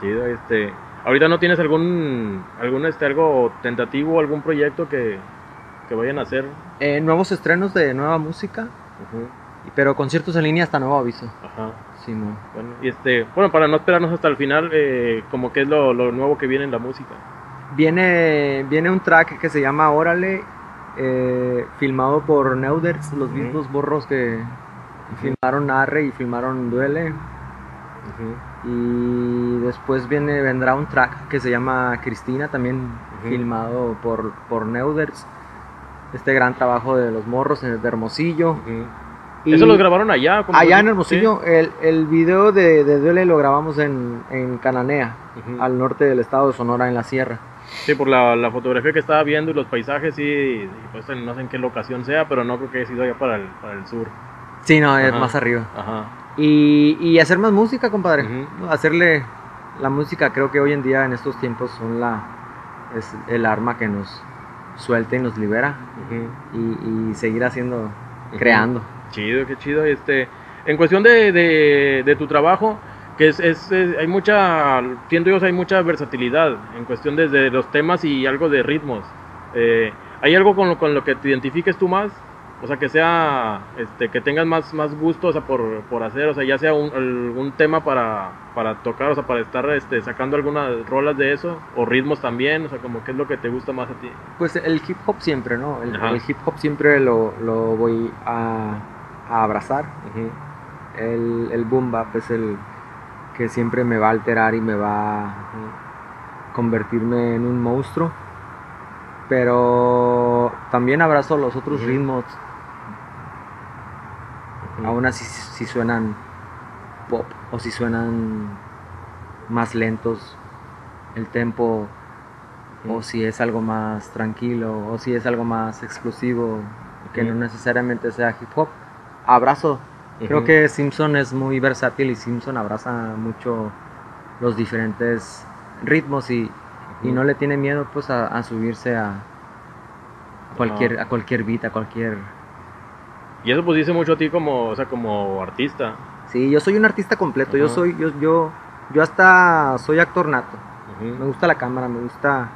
Chido, este. Ahorita no tienes algún, algún este, algo tentativo, algún proyecto que, que vayan a hacer. Eh, nuevos estrenos de nueva música, pero conciertos en línea hasta nuevo aviso. Ajá. Simón. Bueno, y este, bueno, para no esperarnos hasta el final, eh, como que es lo, lo nuevo que viene en la música. Viene, viene un track que se llama Órale, eh, filmado por Neuders, los mismos borros que filmaron Arre y filmaron Duele. Y después viene, vendrá un track que se llama Cristina, también filmado por, por Neuders. Este gran trabajo de los morros en- de Hermosillo. Y ¿Eso los grabaron allá? allá en sí? Hermosillo, el, el video de, de Duele lo grabamos en, en Cananea, al norte del estado de Sonora, en la sierra. Sí, por la, la fotografía que estaba viendo y los paisajes, sí, y pues no sé en qué locación sea, pero no creo que haya sido allá para el, para el sur. Sí, no, es Ajá. más arriba. Ajá. Y, y hacer más música, compadre. Ujú. Hacerle la música, creo que hoy en día, en estos tiempos, son la es el arma que nos suelta y nos libera. Ujú. Y, y seguir haciendo, Ujú. creando. Chido, qué chido. Este, en cuestión de, de, de tu trabajo, que es, es- es- hay mucha, siento yo, hay mucha versatilidad en cuestión desde los temas y algo de ritmos. Eh, ¿Hay algo con lo, con lo que te identifiques tú más? O sea, que sea, este, que tengas más, más gusto o sea, por, por hacer, o sea, ya sea un, algún tema para, para tocar, o sea, para estar este, sacando algunas rolas de eso, o ritmos también, o sea, como qué es lo que te gusta más a ti. Pues el hip hop siempre, ¿no? El, hip hop siempre lo, lo voy a, a abrazar. El, el boom bap es el que siempre me va a alterar y me va a ujú, convertirme en un monstruo. Pero también abrazo los otros ritmos. Aún así si suenan pop o si suenan más lentos el tempo o si es algo más tranquilo o si es algo más explosivo que no necesariamente sea hip hop. Abrazo. Creo que Simpson es muy versátil y Simpson abraza mucho los diferentes ritmos y, y no le tiene miedo pues a, a subirse a, cualquier, a cualquier beat, a cualquier... Y eso pues dice mucho a ti como, o sea, como artista. Sí, yo soy un artista completo, yo soy, yo, yo, yo hasta soy actor nato. Me gusta la cámara, me gusta,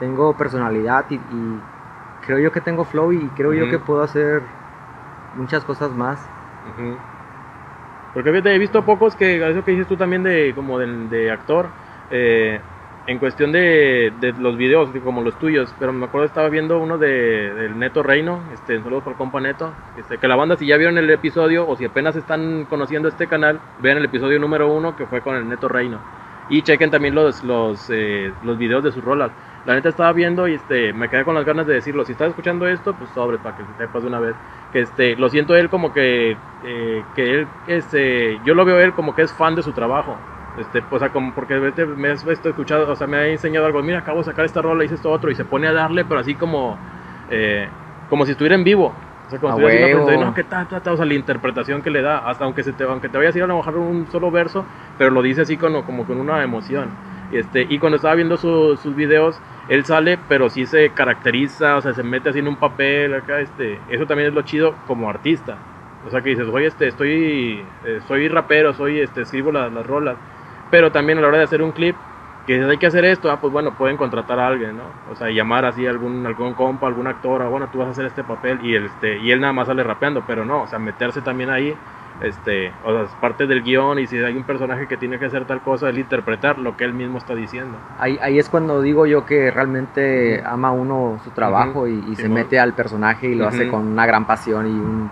tengo personalidad y, y creo yo que tengo flow y creo yo que puedo hacer muchas cosas más. Porque fíjate, he visto pocos que, eso que dices tú también de como de, de actor, eh, en cuestión de, de los videos, de como los tuyos, pero me acuerdo estaba viendo uno de, del Neto Reino, este, saludos por compa Neto, este, que la banda si ya vieron el episodio o si apenas están conociendo este canal, vean el episodio número uno que fue con el Neto Reino. Y chequen también los, los, eh, los videos de sus rolas. La neta estaba viendo y este, me quedé con las ganas de decirlo. Si estás escuchando esto, pues sobre, para que sepas de una vez. Que este, lo siento él como que, eh, que él, este, yo lo veo él como que es fan de su trabajo. Este, o sea, como porque vete, me has escuchado, o sea, me ha enseñado algo. Mira, acabo de sacar esta rola, hice esto otro y se pone a darle, pero así como, eh, como si estuviera en vivo. O sea, como A si estuviera no, que ta, ta, ta, o sea, la interpretación que le da, hasta aunque se te, aunque te vayas a ir a mejor un solo verso, pero lo dice así como, como con una emoción. Este, y cuando estaba viendo su- sus videos, él sale, pero sí se caracteriza, o sea, se mete así en un papel acá, este, eso también es lo chido como artista. O sea, que dices, oye, este, estoy, eh, soy rapero, soy, este, escribo las, las rolas, pero también a la hora de hacer un clip, que dices, hay que hacer esto, ah, pues bueno, pueden contratar a alguien, ¿no? O sea, llamar así a algún, algún compa, algún actor, ah, bueno, tú vas a hacer este papel y, este, y él nada más sale rapeando, pero no, o sea, meterse también ahí, este, o sea, es parte del guion y si hay un personaje que tiene que hacer tal cosa, el interpretar lo que él mismo está diciendo. Ahí, ahí es cuando digo yo que realmente Ujú. ama uno su trabajo Ujú. y, y se Simón. mete al personaje y lo hace Ujú. con una gran pasión y, un,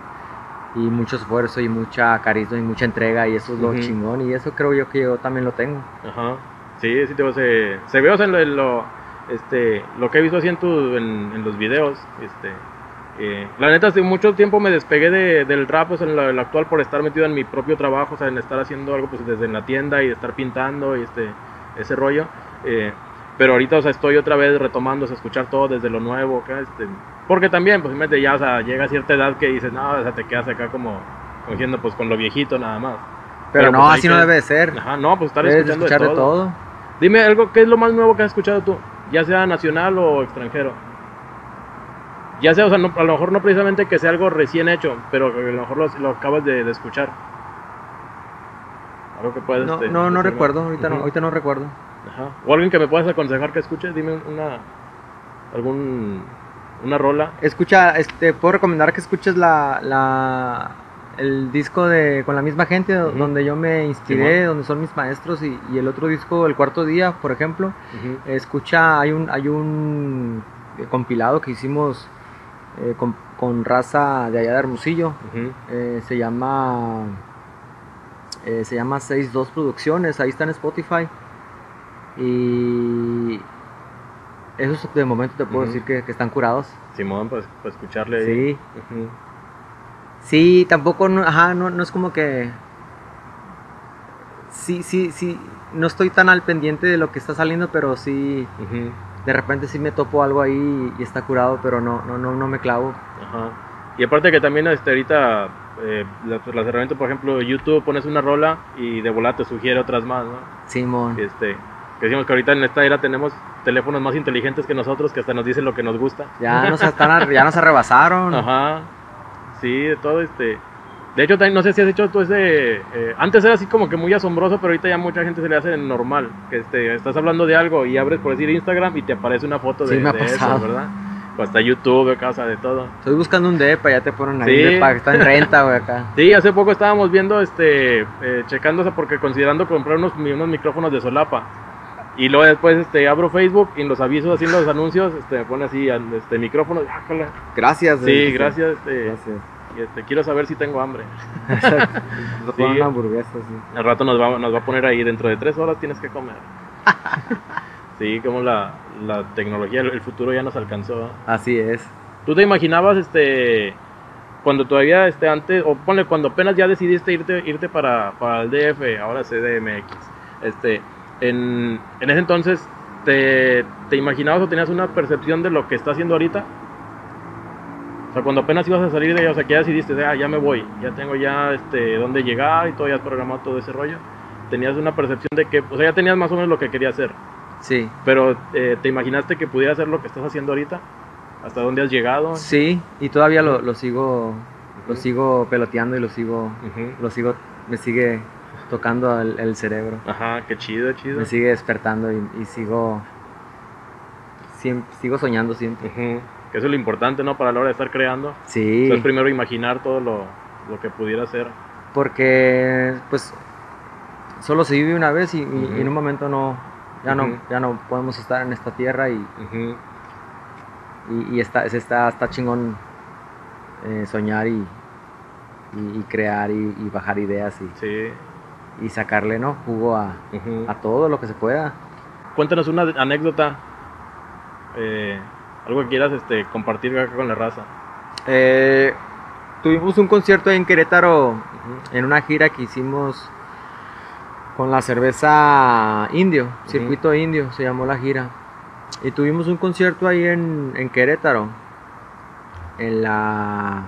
y mucho esfuerzo y mucha carisma y mucha entrega y eso es lo chingón y eso creo yo que yo también lo tengo. Ajá. Sí, sí, te digo, se, se ve, o sea, lo, este, lo que he visto así en, tu, en, en los videos, este, eh, la neta, hace mucho tiempo me despegué de- del rap, en lo, lo actual por estar metido en mi propio trabajo, o sea, en estar haciendo algo pues desde la tienda y estar pintando y este, ese rollo, eh, pero ahorita, o sea, estoy otra vez retomando, o sea, escuchar todo desde lo nuevo, acá, este, porque también, pues, ya, o sea, llega a cierta edad que dices, no, o sea, te quedas acá como, diciendo, pues, con lo viejito nada más. Pero, Pero, no, pues, hay así no debe de ser. Ajá, no, pues estar Debes escuchando escuchar de de todo. todo. Dime algo, ¿qué es lo más nuevo que has escuchado tú? Ya sea nacional o extranjero. Ya sea, o sea, no- a lo mejor no precisamente que sea algo recién hecho, pero a lo mejor lo, lo acabas de, de escuchar. Algo que puedes. No, este, no, no recuerdo, ahorita, no, ahorita no recuerdo. Ajá. O alguien que me puedas aconsejar que escuche, dime una. algún. una rola. Escucha, este, puedo recomendar que escuches la, la, el disco de Con la misma gente, donde yo me inspiré, donde son mis maestros, y, y el otro disco, El Cuarto Día, por ejemplo, escucha, hay un, hay un compilado que hicimos eh, con, con raza de allá de Hermosillo, eh, se llama eh, se llama 62 Producciones, ahí está en Spotify. Y esos de momento te puedo decir que, que están curados. Simón, pues, pues escucharle. Sí. Ujú. Sí, tampoco, no, ajá, no, no es como que... Sí, sí, sí, no estoy tan al pendiente de lo que está saliendo, pero sí. De repente sí me topo algo ahí y está curado, pero no, no, no, no me clavo. Ajá. Y aparte que también este, ahorita eh, las, las herramientas, por ejemplo, YouTube pones una rola y de volada te sugiere otras más, ¿no? Simón. Este, que decimos que ahorita en esta era tenemos teléfonos más inteligentes que nosotros que hasta nos dicen lo que nos gusta. Ya nos, están, ya nos arrebasaron. Ajá. Sí, de todo este. De hecho, no sé si has hecho tú ese. eh, antes era así como que muy asombroso, pero ahorita ya mucha gente se le hace normal. Que este, estás hablando de algo y abres por decir Instagram y te aparece una foto de, Sí, me ha de eso. ¿verdad? O hasta YouTube, casa de todo. Estoy buscando un depa, ya te ponen ahí Sí. un depa que está en renta, güey, acá. Sí, hace poco estábamos viendo, este, eh, sea, porque considerando comprar unos, unos micrófonos de solapa. Y luego después, este, abro Facebook y en los avisos, así en los anuncios, este, me pone así, este, micrófono, ah. Gracias. Sí, eh, gracias, este, Gracias. Este, quiero saber si tengo hambre. Sí. una hamburguesa, sí. Al rato nos va, nos va a poner ahí, dentro de tres horas tienes que comer. sí, como la, la tecnología, el, el futuro ya nos alcanzó. Así es. ¿Tú te imaginabas, este, cuando todavía, este, antes, o ponle, cuando apenas ya decidiste irte, irte para, para el DF, ahora CDMX, este, en, en ese entonces, te, ¿te imaginabas o tenías una percepción de lo que está haciendo ahorita? O sea, cuando apenas ibas a salir de ella, o sea, que ya decidiste, ah, ya me voy, ya tengo ya, este, dónde llegar y todo, ya has programado todo ese rollo, tenías una percepción de que, o sea, ya tenías más o menos lo que querías hacer, Sí. pero eh, ¿te imaginaste que pudiera hacer lo que estás haciendo ahorita? hasta dónde has llegado. Sí, y todavía lo, lo sigo lo Ujú. sigo peloteando y lo sigo Ujú. lo sigo me sigue tocando el, el cerebro. Ajá, qué chido, chido. Me sigue despertando y, y sigo siem- sigo soñando siempre. Ujú. Que eso es lo importante, ¿no? Para la hora de estar creando. Sí. Entonces, primero imaginar todo lo, lo que pudiera ser. porque pues solo se vive una vez y, en un momento no ya no ya no podemos estar en esta tierra y, y, y está, está está chingón eh, soñar y, y- crear y, bajar ideas y, Sí. y sacarle no jugo a, a todo lo que se pueda Cuéntanos una anécdota. eh, algo que quieras este, compartir acá con la raza. Eh, tuvimos un concierto en Querétaro en una gira que hicimos con la cerveza indio, circuito indio se llamó la gira. Y tuvimos un concierto ahí en, en Querétaro, en la...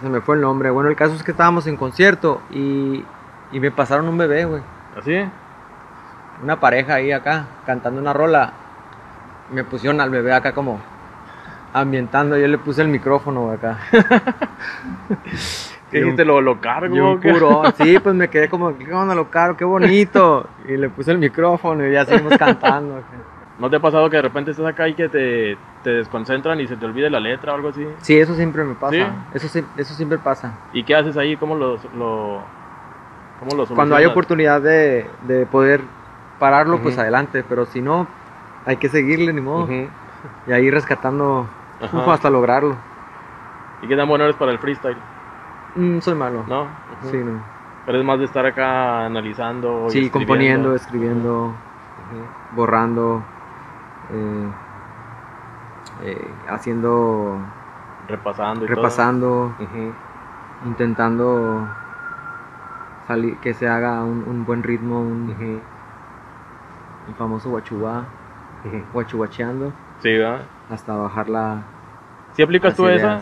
Se me fue el nombre. Bueno, el caso es que estábamos en concierto y, y me pasaron un bebé, güey. ¿Así? Una pareja ahí acá, cantando una rola. Me pusieron al bebé acá como ambientando. Yo le puse el micrófono acá. ¿Qué dijiste? ¿Lo, lo cargo? Y un puro, sí, pues me quedé como, ¿qué onda lo caro? Qué bonito. Y le puse el micrófono y ya seguimos cantando. ¿No te ha pasado que de repente estás acá y que te, te desconcentran y se te olvide la letra o algo así? Sí, eso siempre me pasa. ¿Sí? Eso, siempre pasa. ¿Y qué haces ahí? ¿Cómo lo, lo, cómo lo Cuando hay oportunidad de, de poder pararlo, pues adelante. Pero si no, hay que seguirle, ni modo. Y ahí rescatando uf, hasta lograrlo. ¿Y qué tan bueno eres para el freestyle? Mm, soy malo. ¿No? Sí, no. Pero es más de estar acá analizando. y Sí, escribiendo. componiendo, escribiendo, borrando, eh, eh, haciendo, Repasando y repasando, intentando salir, que se haga un, un buen ritmo, un, un famoso guachubá, Ujú. guachubacheando, Sí, ¿verdad? hasta bajar la... ¿Sí aplicas tú esa?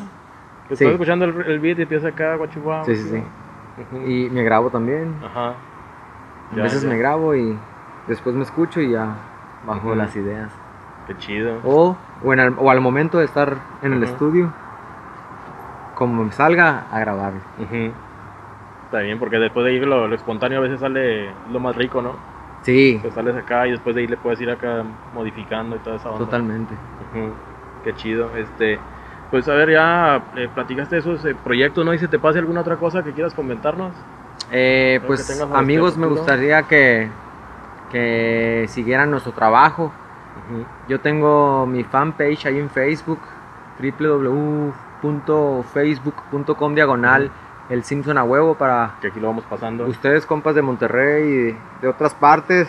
Sí. estás escuchando el, el beat y empieza acá, guachubá. Sí, sí, sí. Y me grabo también. Ajá. A veces ya. me grabo y después me escucho y ya bajo las ideas. Qué chido. O, o, en el- o al momento de estar en el estudio, como me salga, a grabarlo. Ujú. Está bien, porque después de ir lo, lo espontáneo a veces sale lo más rico, ¿no? Sí, Que sales acá y después de ahí le puedes ir acá modificando y toda esa onda. totalmente. Qué chido. Este, pues a ver, ya eh, platicaste de esos eh, proyectos, ¿no? Y si te pase alguna otra cosa que quieras comentarnos. Eh, pues amigos, me gustaría que, que siguieran nuestro trabajo. Yo tengo mi fanpage ahí en Facebook, www.facebook.com diagonal el Simpson a huevo para Que aquí lo vamos pasando. ustedes compas de Monterrey y de, de otras partes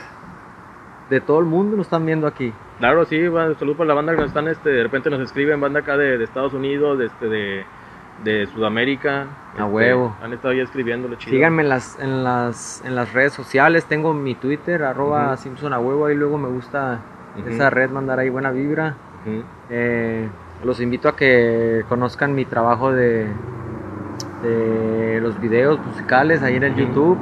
de todo el mundo nos están viendo aquí. Claro, sí, bueno, saludos para la banda que nos están, este, de repente nos escriben, banda acá de, de Estados Unidos, de, este, de, de Sudamérica. A este, huevo. Han estado ya escribiéndole chido. Síganme en las, en las, en las redes sociales, tengo mi Twitter, arroba Ujú. Simpson a huevo, ahí luego me gusta esa red, mandar ahí buena vibra. Eh, los invito a que conozcan mi trabajo de, de los videos musicales ahí en el. YouTube.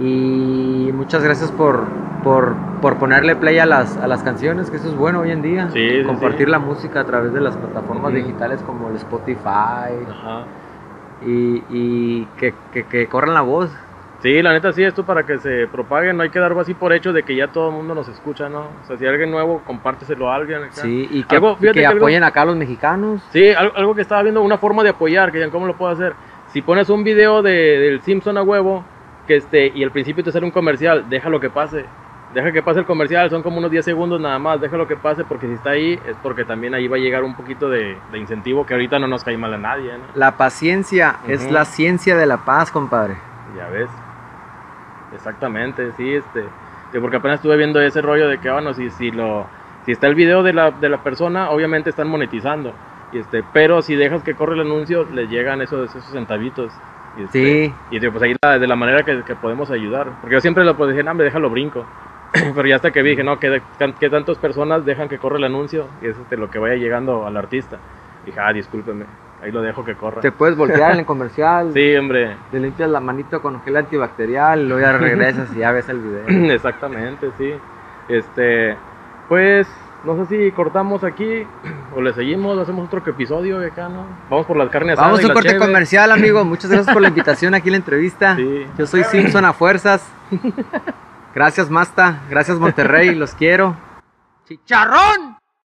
Y muchas gracias por, por, por ponerle play a las, a las canciones, que eso es bueno hoy en día. Sí, Compartir sí. la música a través de las plataformas digitales como el Spotify Ajá. y, y que, que, que corran la voz. Sí, la neta sí, esto para que se propague, no hay que dar algo así por hecho de que ya todo el mundo nos escucha, ¿no? O sea, si hay alguien nuevo, compárteselo a alguien. acá. Sí, y que, Algo- y fíjate que algo- apoyen acá a los mexicanos. Sí, algo, algo que estaba viendo, una forma de apoyar, que digan, ¿cómo lo puedo hacer? Si pones un video de, del Simpson a huevo, que este, y al principio te sale un comercial, déjalo que pase. Deja que pase el comercial, son como unos 10 segundos nada más, déjalo que pase, porque si está ahí, es porque también ahí va a llegar un poquito de, de incentivo que ahorita no nos cae mal a nadie, ¿no? La paciencia es la ciencia de la paz, compadre. Ya ves. Exactamente, sí, este. porque apenas estuve viendo ese rollo de que, bueno, si, si lo. Si está el video de la, de la persona, obviamente están monetizando. Y este, pero si dejas que corre el anuncio, les llegan esos, esos centavitos. Y este, Sí. Y pues ahí la- de la manera que, que podemos ayudar. Porque yo siempre lo pues, dije, no, me déjalo brinco. pero ya hasta que vi, dije, no, que, que tantas personas dejan que corre el anuncio. Y es este, lo que vaya llegando al artista. Dije, ah, discúlpeme, ahí lo dejo que corra. Te puedes voltear en el comercial. Sí, hombre. Te limpias la manito con gel antibacterial, luego ya regresas y ya ves el video. Exactamente, sí. Este, pues no sé si cortamos aquí o le seguimos, hacemos otro episodio de acá, ¿no? Vamos por las carnes Vamos a y un corte cheve. comercial, amigo. Muchas gracias por la invitación aquí en la entrevista. Sí. Yo soy Simpson a fuerzas. Gracias, Masta. Gracias, Monterrey. Los quiero. ¡Chicharrón!